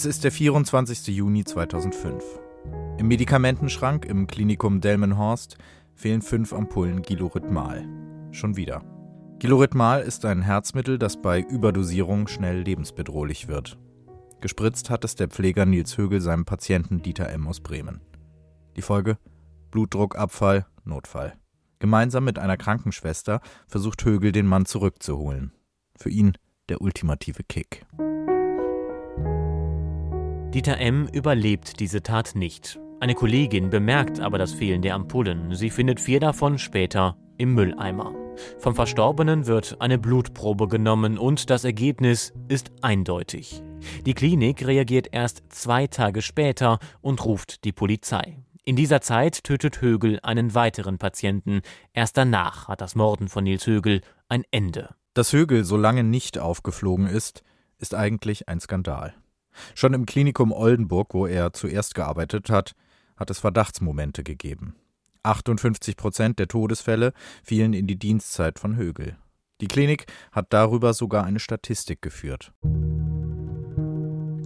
Es ist der 24. Juni 2005. Im Medikamentenschrank im Klinikum Delmenhorst fehlen fünf Ampullen Gilorhythmal. Schon wieder. Gilorhythmal ist ein Herzmittel, das bei Überdosierung schnell lebensbedrohlich wird. Gespritzt hat es der Pfleger Nils Högel seinem Patienten Dieter M. aus Bremen. Die Folge? Blutdruckabfall, Notfall. Gemeinsam mit einer Krankenschwester versucht Högel den Mann zurückzuholen. Für ihn der ultimative Kick. Dieter M. überlebt diese Tat nicht. Eine Kollegin bemerkt aber das Fehlen der Ampullen. Sie findet vier davon später im Mülleimer. Vom Verstorbenen wird eine Blutprobe genommen und das Ergebnis ist eindeutig. Die Klinik reagiert erst zwei Tage später und ruft die Polizei. In dieser Zeit tötet Högel einen weiteren Patienten. Erst danach hat das Morden von Nils Högel ein Ende. Dass Högel so lange nicht aufgeflogen ist, ist eigentlich ein Skandal. Schon im Klinikum Oldenburg, wo er zuerst gearbeitet hat, hat es Verdachtsmomente gegeben. 58 Prozent der Todesfälle fielen in die Dienstzeit von Högel. Die Klinik hat darüber sogar eine Statistik geführt.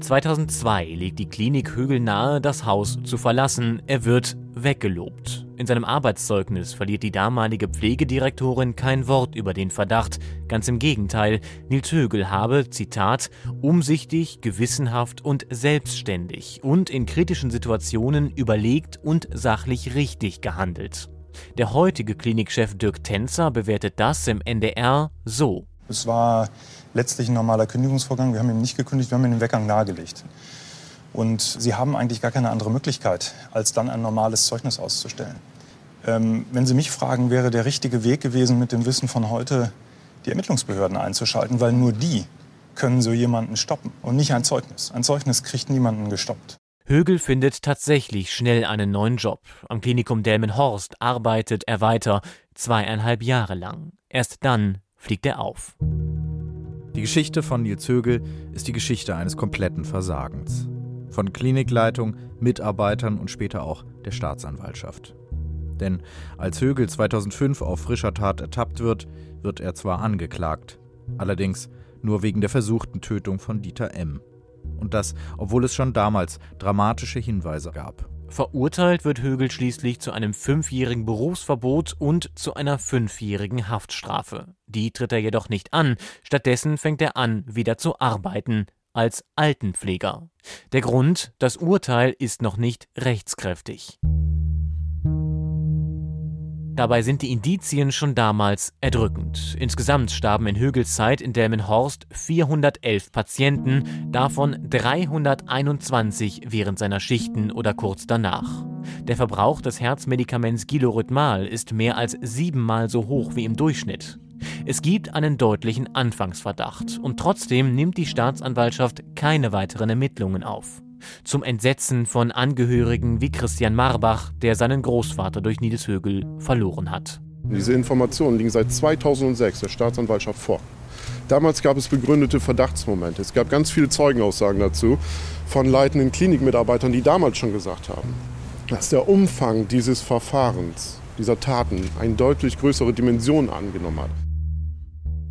2002 legt die Klinik Högel nahe, das Haus zu verlassen. Er wird weggelobt. In seinem Arbeitszeugnis verliert die damalige Pflegedirektorin kein Wort über den Verdacht. Ganz im Gegenteil, Nils Högel habe, Zitat, umsichtig, gewissenhaft und selbstständig und in kritischen Situationen überlegt und sachlich richtig gehandelt. Der heutige Klinikchef Dirk Tänzer bewertet das im NDR so. Es war letztlich ein normaler Kündigungsvorgang. Wir haben ihn nicht gekündigt, wir haben ihn den Weggang nahegelegt. Und Sie haben eigentlich gar keine andere Möglichkeit, als dann ein normales Zeugnis auszustellen. Ähm, wenn Sie mich fragen, wäre der richtige Weg gewesen, mit dem Wissen von heute die Ermittlungsbehörden einzuschalten, weil nur die können so jemanden stoppen und nicht ein Zeugnis. Ein Zeugnis kriegt niemanden gestoppt. Högel findet tatsächlich schnell einen neuen Job. Am Klinikum Delmenhorst arbeitet er weiter, zweieinhalb Jahre lang. Erst dann fliegt er auf. Die Geschichte von Nils Högel ist die Geschichte eines kompletten Versagens. Von Klinikleitung, Mitarbeitern und später auch der Staatsanwaltschaft. Denn als Högel 2005 auf frischer Tat ertappt wird, wird er zwar angeklagt, allerdings nur wegen der versuchten Tötung von Dieter M. Und das, obwohl es schon damals dramatische Hinweise gab. Verurteilt wird Högel schließlich zu einem fünfjährigen Berufsverbot und zu einer fünfjährigen Haftstrafe. Die tritt er jedoch nicht an, stattdessen fängt er an, wieder zu arbeiten, als Altenpfleger. Der Grund, das Urteil ist noch nicht rechtskräftig. Dabei sind die Indizien schon damals erdrückend. Insgesamt starben in Högels Zeit in Delmenhorst 411 Patienten, davon 321 während seiner Schichten oder kurz danach. Der Verbrauch des Herzmedikaments Gilorhythmal ist mehr als siebenmal so hoch wie im Durchschnitt. Es gibt einen deutlichen Anfangsverdacht und trotzdem nimmt die Staatsanwaltschaft keine weiteren Ermittlungen auf zum Entsetzen von Angehörigen wie Christian Marbach, der seinen Großvater durch Nils Högel verloren hat. Diese Informationen liegen seit 2006 der Staatsanwaltschaft vor. Damals gab es begründete Verdachtsmomente. Es gab ganz viele Zeugenaussagen dazu von leitenden Klinikmitarbeitern, die damals schon gesagt haben, dass der Umfang dieses Verfahrens, dieser Taten, eine deutlich größere Dimension angenommen hat.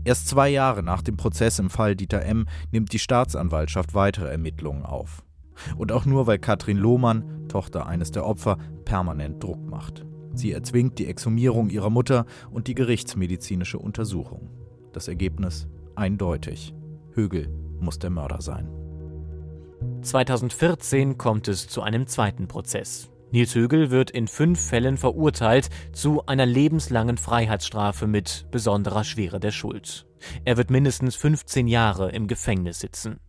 Erst zwei Jahre nach dem Prozess im Fall Dieter M. nimmt die Staatsanwaltschaft weitere Ermittlungen auf. Und auch nur, weil Katrin Lohmann, Tochter eines der Opfer, permanent Druck macht. Sie erzwingt die Exhumierung ihrer Mutter und die gerichtsmedizinische Untersuchung. Das Ergebnis eindeutig. Högel muss der Mörder sein. 2014 kommt es zu einem zweiten Prozess. Nils Högel wird in fünf Fällen verurteilt zu einer lebenslangen Freiheitsstrafe mit besonderer Schwere der Schuld. Er wird mindestens 15 Jahre im Gefängnis sitzen.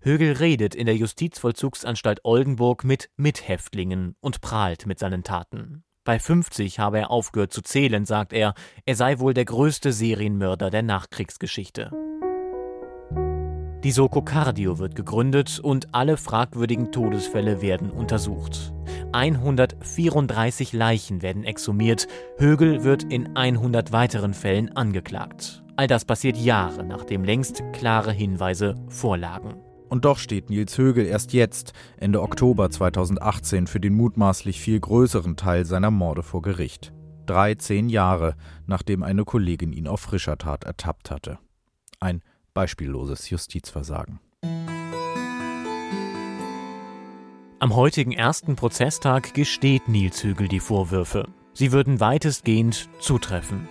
Högel redet in der Justizvollzugsanstalt Oldenburg mit Mithäftlingen und prahlt mit seinen Taten. Bei 50 habe er aufgehört zu zählen, sagt er, er sei wohl der größte Serienmörder der Nachkriegsgeschichte. Die Soko Cardio wird gegründet und alle fragwürdigen Todesfälle werden untersucht. 134 Leichen werden exhumiert, Högel wird in 100 weiteren Fällen angeklagt. All das passiert Jahre, nachdem längst klare Hinweise vorlagen. Und doch steht Nils Högel erst jetzt, Ende Oktober 2018, für den mutmaßlich viel größeren Teil seiner Morde vor Gericht. 13 Jahre, nachdem eine Kollegin ihn auf frischer Tat ertappt hatte. Ein beispielloses Justizversagen. Am heutigen ersten Prozesstag gesteht Nils Hügel die Vorwürfe. Sie würden weitestgehend zutreffen.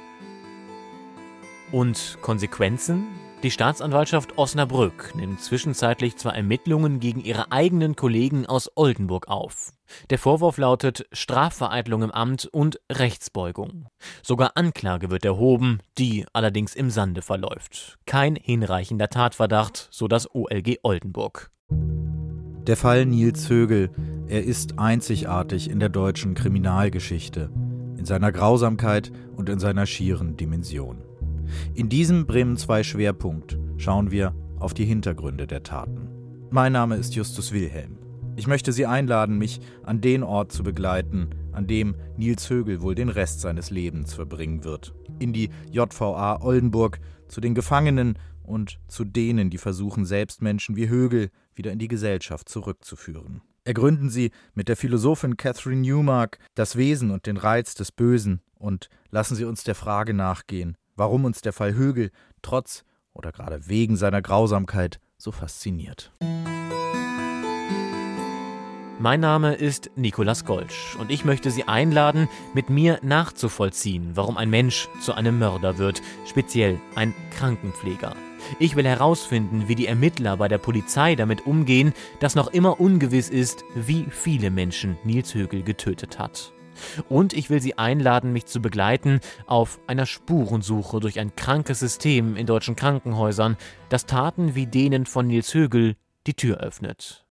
Und Konsequenzen? Die Staatsanwaltschaft Osnabrück nimmt zwischenzeitlich zwar Ermittlungen gegen ihre eigenen Kollegen aus Oldenburg auf. Der Vorwurf lautet Strafvereitlung im Amt und Rechtsbeugung. Sogar Anklage wird erhoben, die allerdings im Sande verläuft. Kein hinreichender Tatverdacht, so das OLG Oldenburg. Der Fall Nils Högel, er ist einzigartig in der deutschen Kriminalgeschichte, in seiner Grausamkeit und in seiner schieren Dimension. In diesem Bremen 2 Schwerpunkt schauen wir auf die Hintergründe der Taten. Mein Name ist Justus Wilhelm. Ich möchte Sie einladen, mich an den Ort zu begleiten, an dem Nils Högel wohl den Rest seines Lebens verbringen wird. In die JVA Oldenburg, zu den Gefangenen und zu denen, die versuchen, selbst Menschen wie Högel wieder in die Gesellschaft zurückzuführen. Ergründen Sie mit der Philosophin Catherine Newmark das Wesen und den Reiz des Bösen und lassen Sie uns der Frage nachgehen, warum uns der Fall Högel trotz oder gerade wegen seiner Grausamkeit so fasziniert. Mein Name ist Nikolas Golsch und ich möchte Sie einladen, mit mir nachzuvollziehen, warum ein Mensch zu einem Mörder wird, speziell ein Krankenpfleger. Ich will herausfinden, wie die Ermittler bei der Polizei damit umgehen, dass noch immer ungewiss ist, wie viele Menschen Nils Högel getötet hat. Und ich will Sie einladen, mich zu begleiten auf einer Spurensuche durch ein krankes System in deutschen Krankenhäusern, das Taten wie denen von Nils Högel die Tür öffnet.